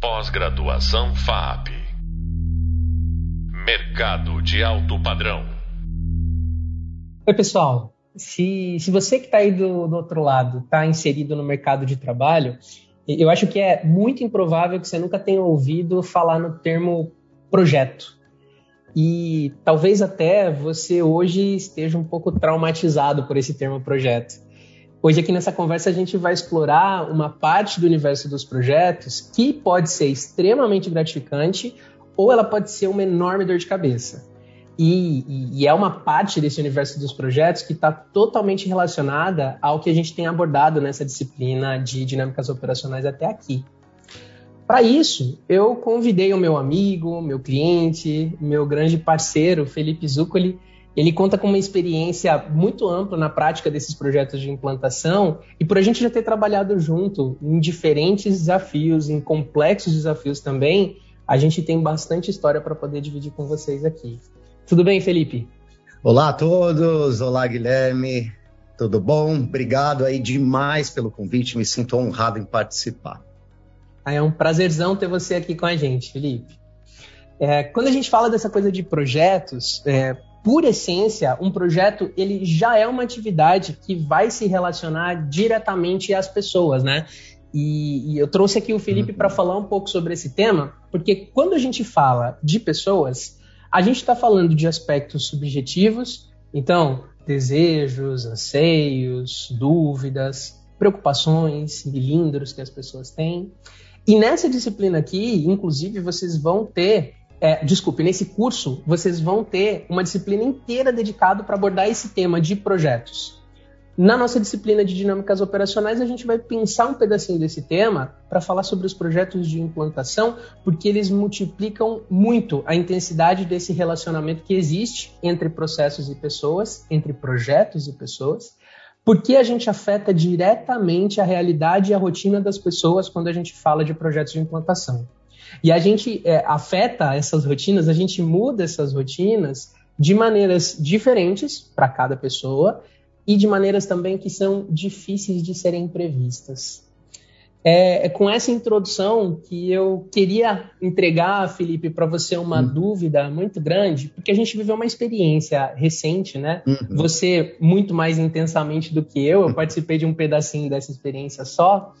Pós-graduação FAP. Mercado de alto padrão. Oi, pessoal. Se, se você que está aí do, do outro lado está inserido no mercado de trabalho, eu acho que é muito improvável que você nunca tenha ouvido falar no termo projeto. E talvez até você hoje esteja um pouco traumatizado por esse termo projeto. Hoje aqui nessa conversa a gente vai explorar uma parte do universo dos projetos que pode ser extremamente gratificante ou ela pode ser uma enorme dor de cabeça. E, e, e é uma parte desse universo dos projetos que está totalmente relacionada ao que a gente tem abordado nessa disciplina de dinâmicas operacionais até aqui. Para isso, eu convidei o meu amigo, meu cliente, meu grande parceiro, Felipe Zuccoli, ele conta com uma experiência muito ampla na prática desses projetos de implantação e por a gente já ter trabalhado junto em diferentes desafios, em complexos desafios também, a gente tem bastante história para poder dividir com vocês aqui. Tudo bem, Felipe? Olá a todos, olá Guilherme, tudo bom? Obrigado aí demais pelo convite, me sinto honrado em participar. Ah, é um prazerzão ter você aqui com a gente, Felipe. É, quando a gente fala dessa coisa de projetos, é, por essência, um projeto ele já é uma atividade que vai se relacionar diretamente às pessoas, né? E, e eu trouxe aqui o Felipe uhum. para falar um pouco sobre esse tema, porque quando a gente fala de pessoas, a gente está falando de aspectos subjetivos, então desejos, anseios, dúvidas, preocupações, cilindros que as pessoas têm. E nessa disciplina aqui, inclusive, vocês vão ter é, desculpe, nesse curso vocês vão ter uma disciplina inteira dedicada para abordar esse tema de projetos. Na nossa disciplina de dinâmicas operacionais, a gente vai pensar um pedacinho desse tema para falar sobre os projetos de implantação, porque eles multiplicam muito a intensidade desse relacionamento que existe entre processos e pessoas, entre projetos e pessoas, porque a gente afeta diretamente a realidade e a rotina das pessoas quando a gente fala de projetos de implantação. E a gente é, afeta essas rotinas, a gente muda essas rotinas de maneiras diferentes para cada pessoa e de maneiras também que são difíceis de serem previstas. É, é com essa introdução que eu queria entregar, Felipe, para você uma uhum. dúvida muito grande, porque a gente viveu uma experiência recente, né? Uhum. Você muito mais intensamente do que eu, eu participei de um pedacinho dessa experiência só,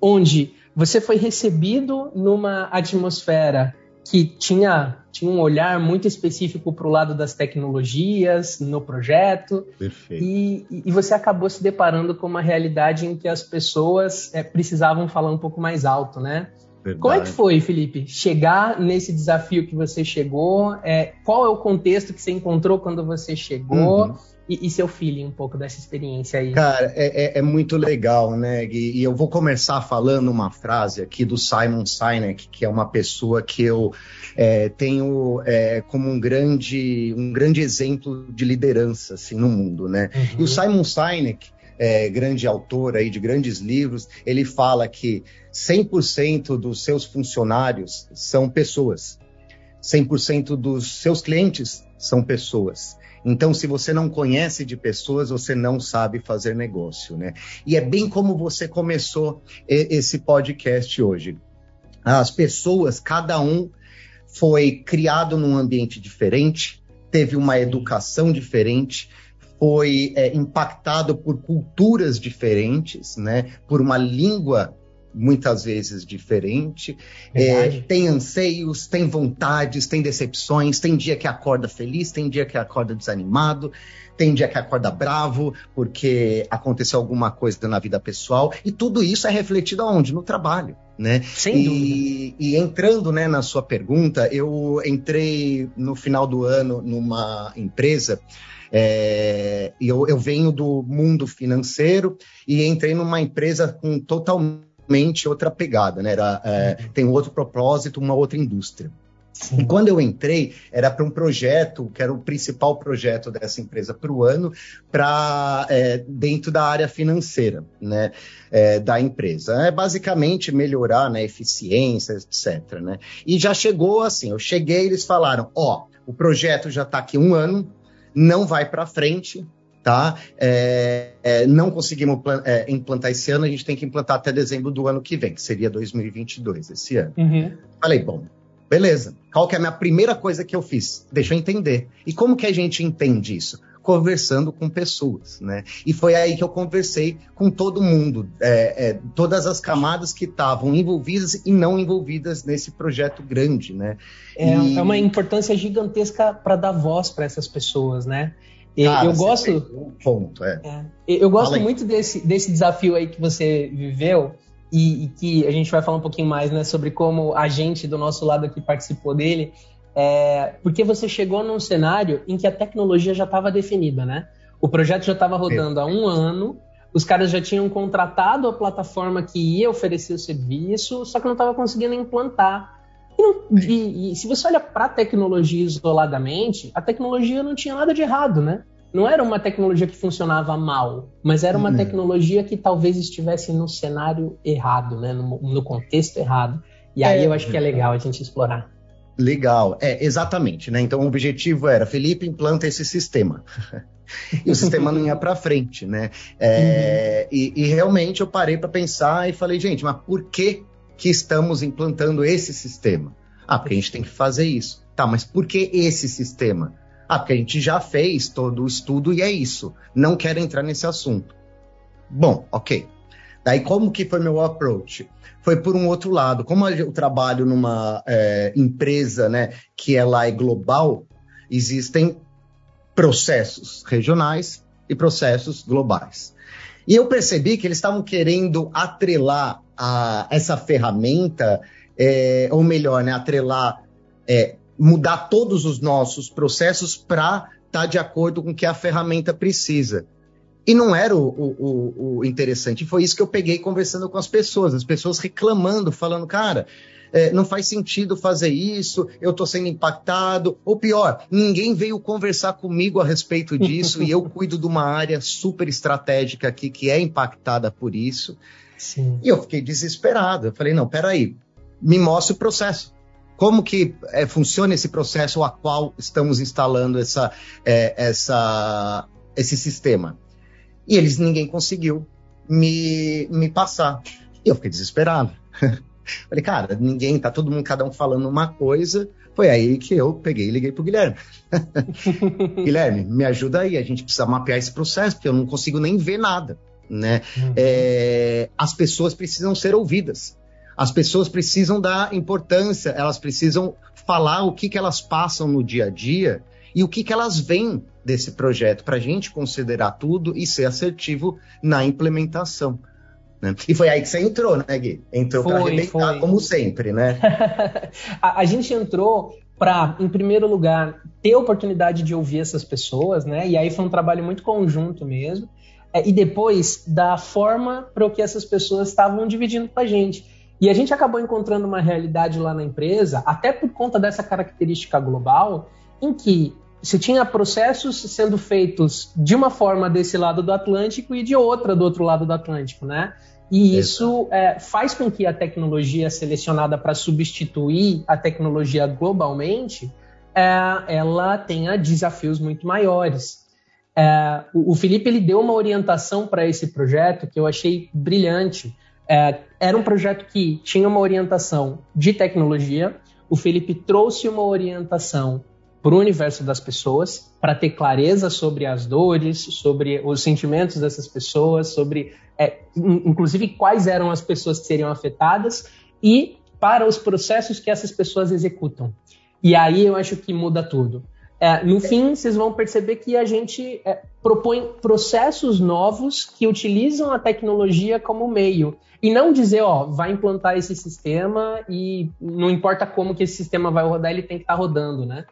onde você foi recebido numa atmosfera que tinha, tinha um olhar muito específico para o lado das tecnologias no projeto. Perfeito. E, e, você acabou se deparando com uma realidade em que as pessoas é, precisavam falar um pouco mais alto, né? Verdade. Como é que foi, Felipe, chegar nesse desafio que você chegou? É, qual é o contexto que você encontrou quando você chegou? Uhum. E, e, seu feeling um pouco dessa experiência aí? Cara, é, é, é muito legal, né, Gui? E eu vou começar falando uma frase aqui do Simon Sinek, que é uma pessoa que eu é, tenho é, como um grande, um grande exemplo de liderança assim, no mundo, né? Uhum. E o Simon Sinek, é, grande autor aí de grandes livros, ele fala que 100% dos seus funcionários são pessoas. 100% dos seus clientes são pessoas. Então, se você não conhece de pessoas, você não sabe fazer negócio, né? E é bem como você começou esse podcast hoje. As pessoas, cada um foi criado num ambiente diferente, teve uma educação diferente, foi é, impactado por culturas diferentes, né? Por uma língua muitas vezes diferente, é, tem anseios, tem vontades, tem decepções, tem dia que acorda feliz, tem dia que acorda desanimado, tem dia que acorda bravo porque aconteceu alguma coisa na vida pessoal e tudo isso é refletido aonde? No trabalho, né? Sem e, dúvida. E entrando, né, na sua pergunta, eu entrei no final do ano numa empresa é, eu, eu venho do mundo financeiro e entrei numa empresa com totalmente outra pegada, né? Era, é, tem outro propósito, uma outra indústria. Sim. E quando eu entrei, era para um projeto, que era o principal projeto dessa empresa para o ano, para é, dentro da área financeira né, é, da empresa. É basicamente melhorar né, eficiência, etc. Né? E já chegou assim, eu cheguei eles falaram, ó, oh, o projeto já está aqui um ano, não vai para frente, tá? É, é, não conseguimos é, implantar esse ano, a gente tem que implantar até dezembro do ano que vem, que seria 2022, esse ano. Uhum. Falei, bom, beleza. Qual que é a minha primeira coisa que eu fiz? Deixa eu entender. E como que a gente entende isso? Conversando com pessoas, né? E foi aí que eu conversei com todo mundo, é, é, todas as camadas que estavam envolvidas e não envolvidas nesse projeto grande, né? É, e... é uma importância gigantesca para dar voz para essas pessoas, né? Cara, eu gosto. Um ponto, é. é eu gosto muito desse, desse desafio aí que você viveu. E, e, que a gente vai falar um pouquinho mais né, sobre como a gente do nosso lado aqui participou dele, é, porque você chegou num cenário em que a tecnologia já estava definida, né? O projeto já estava rodando há um ano, os caras já tinham contratado a plataforma que ia oferecer o serviço, só que não estava conseguindo implantar. E, não, e, e se você olha para a tecnologia isoladamente, a tecnologia não tinha nada de errado, né? Não era uma tecnologia que funcionava mal, mas era uma uhum. tecnologia que talvez estivesse no cenário errado, né? no, no contexto errado. E aí é, eu acho que é legal a gente explorar. Legal, é, exatamente, né? Então o objetivo era, Felipe, implanta esse sistema. e o sistema não ia para frente, né? É, uhum. e, e, realmente eu parei para pensar e falei, gente, mas por que, que estamos implantando esse sistema? Ah, porque a gente tem que fazer isso. Tá, mas por que esse sistema? Ah, porque a gente já fez todo o estudo e é isso. Não quero entrar nesse assunto. Bom, ok. Daí como que foi meu approach? foi por um outro lado. Como eu trabalho numa é, empresa né, que ela é global, existem processos regionais e processos globais. E eu percebi que eles estavam querendo atrelar a, essa ferramenta, é, ou melhor, né, atrelar, é, mudar todos os nossos processos para estar tá de acordo com o que a ferramenta precisa. E não era o, o, o, interessante. Foi isso que eu peguei conversando com as pessoas, as pessoas reclamando, falando, cara, é, não faz sentido fazer isso, eu estou sendo impactado. Ou pior, ninguém veio conversar comigo a respeito disso e eu cuido de uma área super estratégica aqui que é impactada por isso. Sim. E eu fiquei desesperado. Eu falei, não, peraí, me mostre o processo. Como que é, funciona esse processo a qual estamos instalando essa, é, essa, esse sistema? E eles, ninguém conseguiu me, me passar. E eu fiquei desesperado. Falei, cara, ninguém, tá todo mundo, cada um falando uma coisa. Foi aí que eu peguei e liguei pro Guilherme. Guilherme, me ajuda aí, a gente precisa mapear esse processo, porque eu não consigo nem ver nada. Né? Uhum. É, as pessoas precisam ser ouvidas. As pessoas precisam dar importância, elas precisam falar o que, que elas passam no dia a dia e o que, que elas veem desse projeto, para a gente considerar tudo e ser assertivo na implementação. Né? E foi aí que você entrou, né, Gui? Entrou para arrebentar, foi. como sempre, né? a, a gente entrou para, em primeiro lugar, ter a oportunidade de ouvir essas pessoas, né? E aí foi um trabalho muito conjunto mesmo. É, e depois, da forma para o que essas pessoas estavam dividindo com a gente. E a gente acabou encontrando uma realidade lá na empresa, até por conta dessa característica global, em que você tinha processos sendo feitos de uma forma desse lado do Atlântico e de outra do outro lado do Atlântico, né? E isso é, faz com que a tecnologia selecionada para substituir a tecnologia globalmente, é, ela tenha desafios muito maiores. É, o, o, Felipe ele deu uma orientação para esse projeto que eu achei brilhante. É, era um projeto que tinha uma orientação de tecnologia. O Felipe trouxe uma orientação para o universo das pessoas, para ter clareza sobre as dores, sobre os sentimentos dessas pessoas, sobre, é, inclusive, quais eram as pessoas que seriam afetadas e para os processos que essas pessoas executam. E aí eu acho que muda tudo. É, no fim, vocês vão perceber que a gente é, propõe processos novos que utilizam a tecnologia como meio. E não dizer, ó, vai implantar esse sistema e não importa como que esse sistema vai rodar, ele tem que estar tá rodando, né?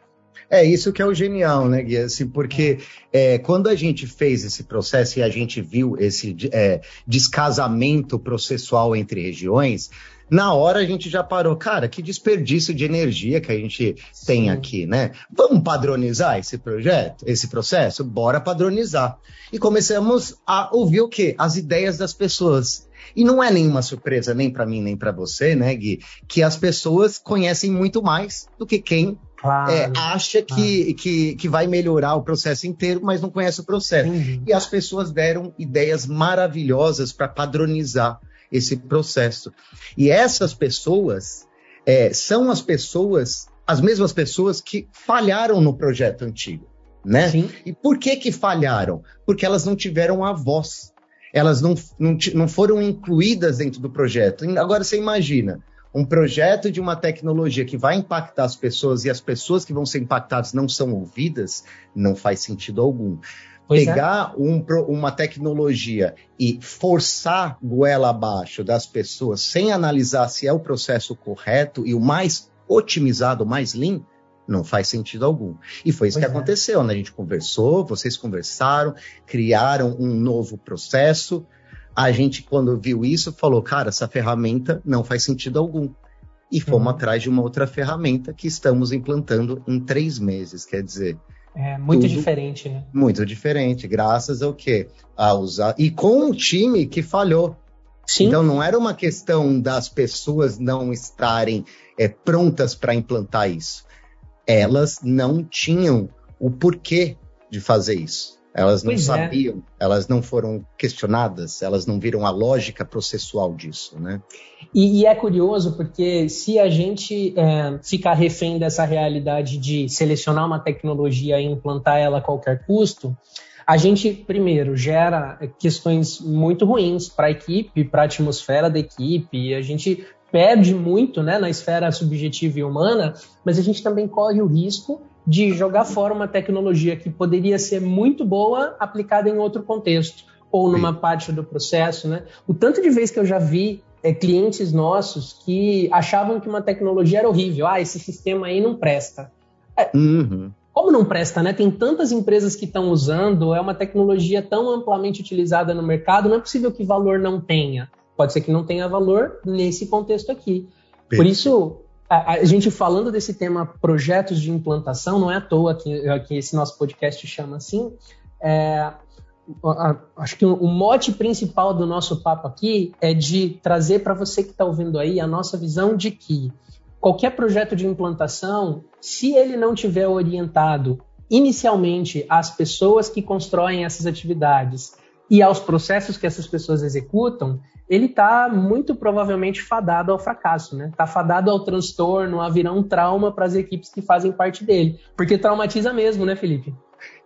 É isso que é o genial, né, Gui? Assim, porque é, quando a gente fez esse processo e a gente viu esse é, descasamento processual entre regiões, na hora a gente já parou, cara, que desperdício de energia que a gente Sim. tem aqui, né? Vamos padronizar esse projeto, esse processo? Bora padronizar. E começamos a ouvir o quê? As ideias das pessoas. E não é nenhuma surpresa, nem para mim, nem para você, né, Gui, que as pessoas conhecem muito mais do que quem claro, é, acha claro. que, que, que vai melhorar o processo inteiro, mas não conhece o processo. Entendi. E as pessoas deram ideias maravilhosas para padronizar esse processo. E essas pessoas é, são as pessoas, as mesmas pessoas que falharam no projeto antigo. Né? Sim. E por que que falharam? Porque elas não tiveram a voz. Elas não, não, não foram incluídas dentro do projeto. Agora você imagina, um projeto de uma tecnologia que vai impactar as pessoas e as pessoas que vão ser impactadas não são ouvidas, não faz sentido algum. Pois é. Pegar é. um, uma tecnologia e forçar goela abaixo das pessoas sem analisar se é o processo correto e o mais otimizado, o mais lean, não faz sentido algum. E foi isso pois que é. aconteceu, né? A gente conversou, vocês conversaram, criaram um novo processo, a gente, quando viu isso, falou: cara, essa ferramenta não faz sentido algum. E fomos uhum. atrás de uma outra ferramenta que estamos implantando em três meses. Quer dizer. É muito diferente, né? Muito diferente, graças ao quê? A usar. E com o time que falhou. Sim. Então não era uma questão das pessoas não estarem é, prontas para implantar isso. Elas não tinham o porquê de fazer isso. Elas não pois é. sabiam, é. elas não foram questionadas, elas não viram a lógica processual disso, né? E, e é curioso porque se a gente é, ficar refém dessa realidade de selecionar uma tecnologia e implantar ela a qualquer custo, a gente, primeiro, gera questões muito ruins para a equipe, para a atmosfera da equipe, a gente perde muito né, na esfera subjetiva e humana, mas a gente também corre o risco de jogar fora uma tecnologia que poderia ser muito boa aplicada em outro contexto ou numa parte do processo, né? O tanto de vezes que eu já vi é, clientes nossos que achavam que uma tecnologia era horrível, ah, esse sistema aí não presta. É, uhum. Como não presta, né? Tem tantas empresas que estão usando, é uma tecnologia tão amplamente utilizada no mercado, não é possível que valor não tenha. Pode ser que não tenha valor nesse contexto aqui. Por isso, a, gente falando desse tema projetos de implantação, não é à toa que, que esse nosso podcast chama assim. É, a, acho que o, o mote principal do nosso papo aqui é de trazer para você que está ouvindo aí a nossa visão de que qualquer projeto de implantação, se ele não tiver orientado inicialmente às pessoas que constroem essas atividades e aos processos que essas pessoas executam, ele está muito provavelmente fadado ao fracasso, né? Está fadado ao transtorno, a virar um trauma para as equipes que fazem parte dele. Porque traumatiza mesmo, né, Felipe?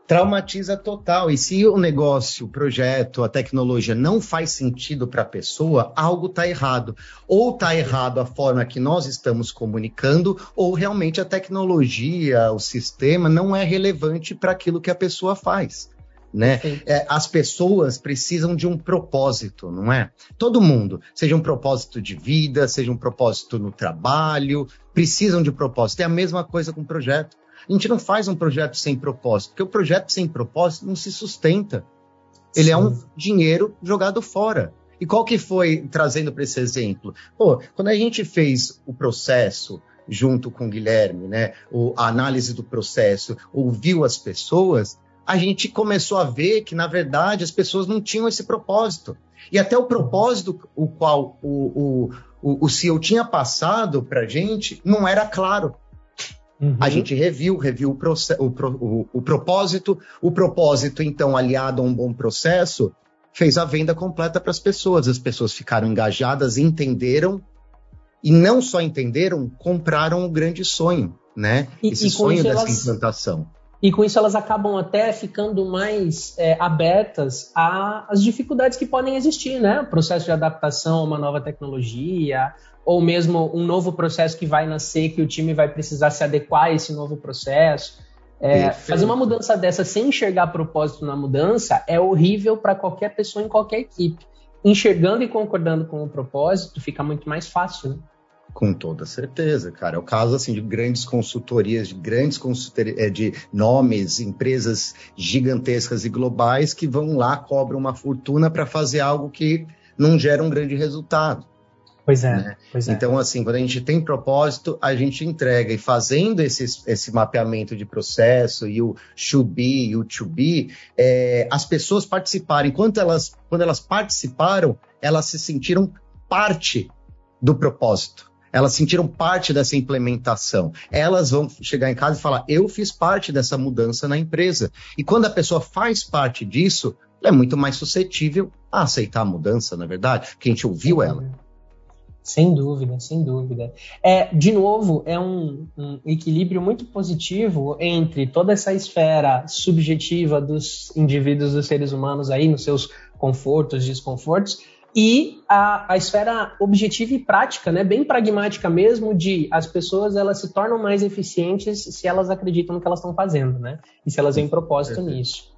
Traumatiza total. E se o negócio, o projeto, a tecnologia não faz sentido para a pessoa, algo está errado. Ou está errado a forma que nós estamos comunicando, ou realmente a tecnologia, o sistema não é relevante para aquilo que a pessoa faz né? É, as pessoas precisam de um propósito, não é? Todo mundo, seja um propósito de vida, seja um propósito no trabalho, precisam de um propósito. É a mesma coisa com o projeto. A gente não faz um projeto sem propósito, porque o projeto sem propósito não se sustenta. Ele Sim. é um dinheiro jogado fora. E qual que foi, trazendo para esse exemplo? Pô, quando a gente fez o processo junto com o Guilherme, né, o, a análise do processo, ouviu as pessoas, a gente começou a ver que, na verdade, as pessoas não tinham esse propósito. E até o propósito o qual o, o, o, o CEO tinha passado para a gente não era claro. Uhum. A gente reviu, reviu o, o, o, propósito. O propósito, então, aliado a um bom processo, fez a venda completa para as pessoas. As pessoas ficaram engajadas, entenderam, e não só entenderam, compraram o grande sonho, né? E, Esse e sonho dessa elas... implantação. E com isso elas acabam até ficando mais é, abertas às dificuldades que podem existir, né? Processo de adaptação a uma nova tecnologia, ou mesmo um novo processo que vai nascer, que o time vai precisar se adequar a esse novo processo. É, fazer uma mudança dessa sem enxergar propósito na mudança é horrível para qualquer pessoa em qualquer equipe. Enxergando e concordando com o propósito fica muito mais fácil. Né? Com toda certeza, cara. É o caso assim de grandes consultorias, de grandes consultorias, é, de nomes, empresas gigantescas e globais que vão lá, cobram uma fortuna para fazer algo que não gera um grande resultado. Pois é, né? pois é. Então, assim, quando a gente tem propósito, a gente entrega. E fazendo esse, esse mapeamento de processo e o should be e o to be, é, as pessoas participaram. Enquanto elas, quando elas participaram, elas se sentiram parte do propósito Elas sentiram parte dessa implementação. Elas vão chegar em casa e falar: eu fiz parte dessa mudança na empresa. E quando a pessoa faz parte disso, ela é muito mais suscetível a aceitar a mudança, na é verdade, porque a gente ouviu ela. Sem dúvida, sem dúvida. É, de novo, é um, um, equilíbrio muito positivo entre toda essa esfera subjetiva dos indivíduos, dos seres humanos aí, nos seus confortos, desconfortos, e a, a esfera objetiva e prática, né, bem pragmática mesmo, de as pessoas elas se tornam mais eficientes se elas acreditam no que elas estão fazendo, né? E se elas veem propósito nisso.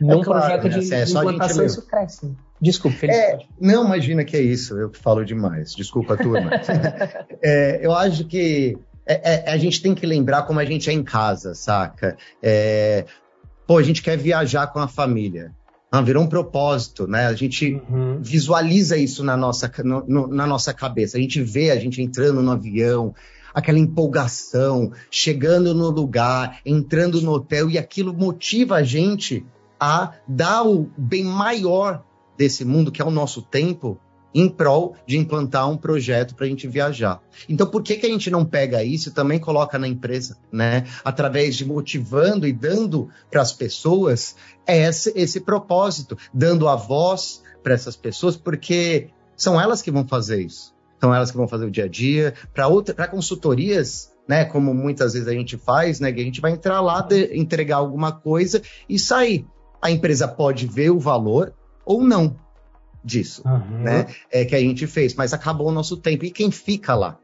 Num é claro, projeto né? de, é, implantação isso cresce. Desculpa, Felipe. É, não, imagina que é isso, eu falo demais. Desculpa, turma. é, eu acho que é, é, a gente tem que lembrar como a gente é em casa, saca? É, pô, a gente quer viajar com a família. Ah, virou um propósito, né? A gente uhum. visualiza isso na nossa, no, no, na nossa cabeça. A gente vê a gente entrando no avião, aquela empolgação, chegando no lugar, entrando no hotel, e aquilo motiva a gente a dar o bem maior desse mundo, que é o nosso tempo, em prol de implantar um projeto para a gente viajar. Então, por que, que a gente não pega isso e também coloca na empresa, né? Através de motivando e dando para as pessoas esse, esse propósito, dando a voz para essas pessoas, porque são elas que vão fazer isso. São elas que vão fazer o dia a dia. Para consultorias, né? Como muitas vezes a gente faz, né? Que a gente vai entrar lá, de, entregar alguma coisa e sair. A empresa pode ver o valor, ou não disso, uhum. né? É que a gente fez, mas acabou o nosso tempo. E quem fica lá?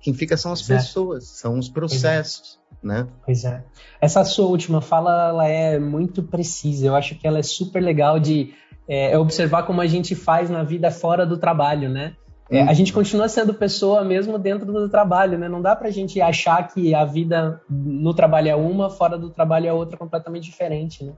Quem fica são as pois é. pessoas, é. são os processos, é. né? Pois é. Essa sua última fala, ela é muito precisa. Eu acho que ela é super legal de é, observar como a gente faz na vida fora do trabalho, né? É, a gente continua sendo pessoa mesmo dentro do trabalho, né? Não dá pra gente achar que a vida no trabalho é uma, fora do trabalho é outra completamente diferente, né?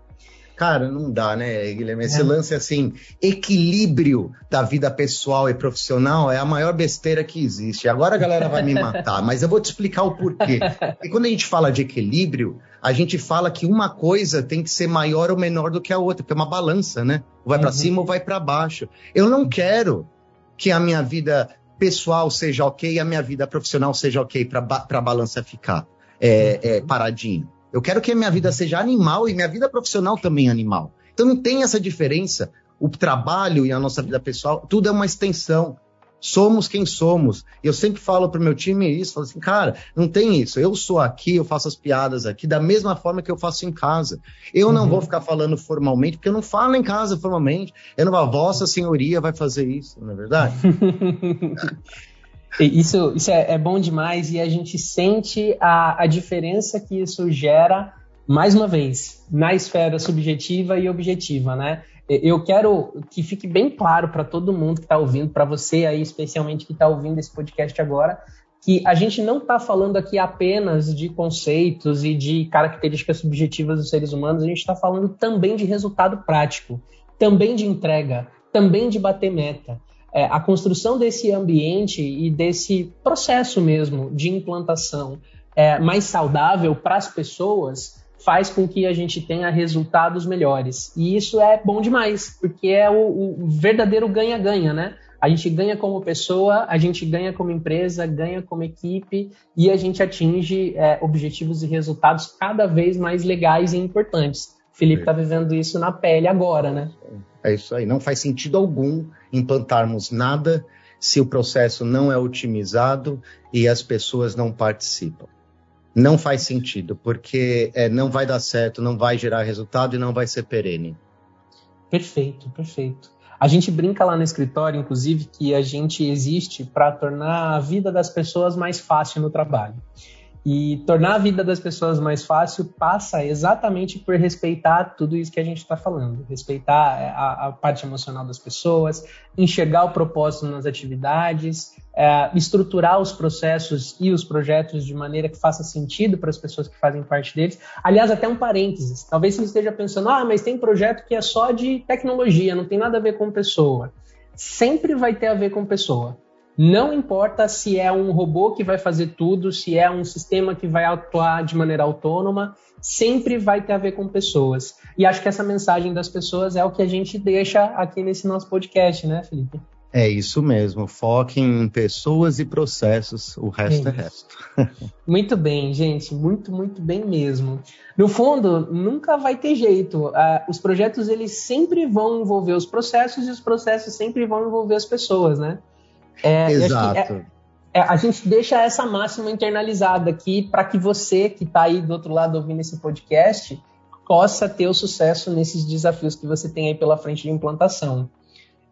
Cara, não dá, né, Guilherme? Esse é. lance assim, equilíbrio da vida pessoal e profissional é a maior besteira que existe. Agora a galera vai me matar, mas eu vou te explicar o porquê. E quando a gente fala de equilíbrio, a gente fala que uma coisa tem que ser maior ou menor do que a outra, porque é uma balança, né? Ou vai uhum. para cima ou vai para baixo. Eu não quero que a minha vida pessoal seja ok e a minha vida profissional seja ok para a balança ficar é, é, paradinho. Eu quero que a minha vida seja animal e minha vida profissional também animal. Então não tem essa diferença. O trabalho e a nossa vida pessoal, tudo é uma extensão. Somos quem somos. Eu sempre falo para o meu time isso, falo assim, cara, não tem isso. Eu sou aqui, eu faço as piadas aqui da mesma forma que eu faço em casa. Eu uhum. não vou ficar falando formalmente, porque eu não falo em casa formalmente. Eu não vou, vossa senhoria vai fazer isso, não é verdade? Isso, isso é, é, bom demais e a gente sente a, a diferença que isso gera, mais uma vez, na esfera subjetiva e objetiva, né? Eu quero que fique bem claro para todo mundo que está ouvindo, para você aí especialmente que está ouvindo esse podcast agora, que a gente não está falando aqui apenas de conceitos e de características subjetivas dos seres humanos, a gente está falando também de resultado prático, também de entrega, também de bater meta é, a construção desse ambiente e desse processo mesmo de implantação é, mais saudável para as pessoas faz com que a gente tenha resultados melhores. E isso é bom demais, porque é o, o verdadeiro ganha-ganha, né? A gente ganha como pessoa, a gente ganha como empresa, ganha como equipe e a gente atinge é, objetivos e resultados cada vez mais legais e importantes. O Felipe está vivendo isso na pele agora, né? É isso aí. Não faz sentido algum implantarmos nada se o processo não é otimizado e as pessoas não participam. Não faz sentido, porque é, não vai dar certo, não vai gerar resultado e não vai ser perene. Perfeito, perfeito. A gente brinca lá no escritório, inclusive, que a gente existe para tornar a vida das pessoas mais fácil no trabalho. E tornar a vida das pessoas mais fácil passa exatamente por respeitar tudo isso que a gente está falando. Respeitar é, a, a, parte emocional das pessoas, enxergar o propósito nas atividades, é, estruturar os processos e os projetos de maneira que faça sentido para as pessoas que fazem parte deles. Aliás, até um parênteses. Talvez você esteja pensando, ah, mas tem projeto que é só de tecnologia, não tem nada a ver com pessoa. Sempre vai ter a ver com pessoa. Não importa se é um robô que vai fazer tudo, se é um sistema que vai atuar de maneira autônoma, sempre vai ter a ver com pessoas. E acho que essa mensagem das pessoas é o que a gente deixa aqui nesse nosso podcast, né, Felipe? É isso mesmo. Foquem em pessoas e processos, o resto é, é resto. muito bem, gente. Muito, muito bem mesmo. No fundo, nunca vai ter jeito. Uh, os projetos eles sempre vão envolver os processos e os processos sempre vão envolver as pessoas, né? É, Exato. É, é, a gente deixa essa máxima internalizada aqui para que você que está aí do outro lado ouvindo esse podcast possa ter o sucesso nesses desafios que você tem aí pela frente de implantação.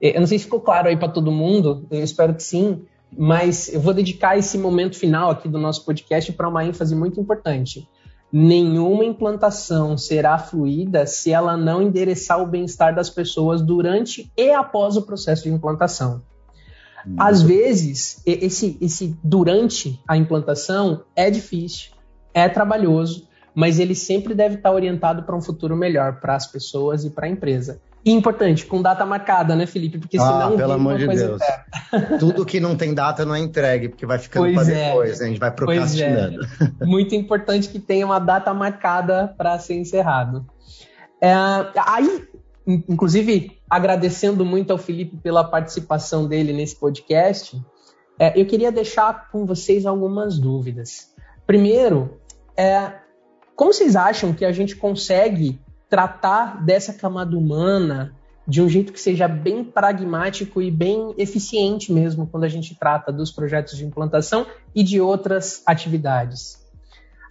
Eu não sei se ficou claro aí para todo mundo, eu espero que sim, mas eu vou dedicar esse momento final aqui do nosso podcast para uma ênfase muito importante. Nenhuma implantação será fluida se ela não endereçar o bem-estar das pessoas durante e após o processo de implantação. Às vezes, esse, esse durante a implantação é difícil, é trabalhoso, mas ele sempre deve estar orientado para um futuro melhor para as pessoas e para a empresa. E importante, com data marcada, né, Felipe? Porque senão. Ah, pelo amor de Deus. Tudo que não tem data não é entregue, porque vai ficando para é. depois, né? a gente vai é. procrastinando. É. Muito importante que tenha uma data marcada para ser encerrado. É, aí, inclusive, agradecendo muito ao Felipe pela participação dele nesse podcast, é, eu queria deixar com vocês algumas dúvidas. Primeiro, é, como vocês acham que a gente consegue tratar dessa camada humana de um jeito que seja bem pragmático e bem eficiente mesmo quando a gente trata dos projetos de implantação e de outras atividades.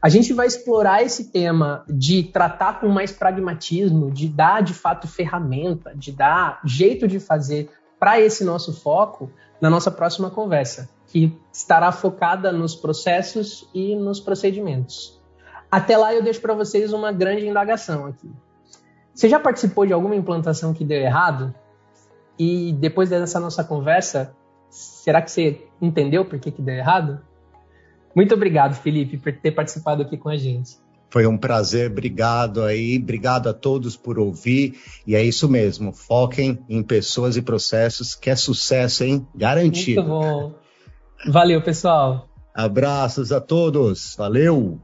A gente vai explorar esse tema de tratar com mais pragmatismo, de dar de fato ferramenta, de dar jeito de fazer para esse nosso foco na nossa próxima conversa, que estará focada nos processos e nos procedimentos. Até lá eu deixo para vocês uma grande indagação aqui. Você já participou de alguma implantação que deu errado? E depois dessa nossa conversa, será que você entendeu por que, que deu errado? Muito obrigado, Felipe, por ter participado aqui com a gente. Foi um prazer, obrigado aí, obrigado a todos por ouvir. E é isso mesmo, foquem em pessoas e processos, que é sucesso, hein? Garantido. Muito bom. Valeu, pessoal. Abraços a todos, valeu!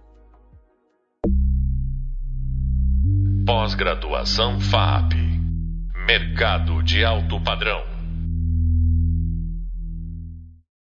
Pós-graduação FAP. Mercado de alto padrão.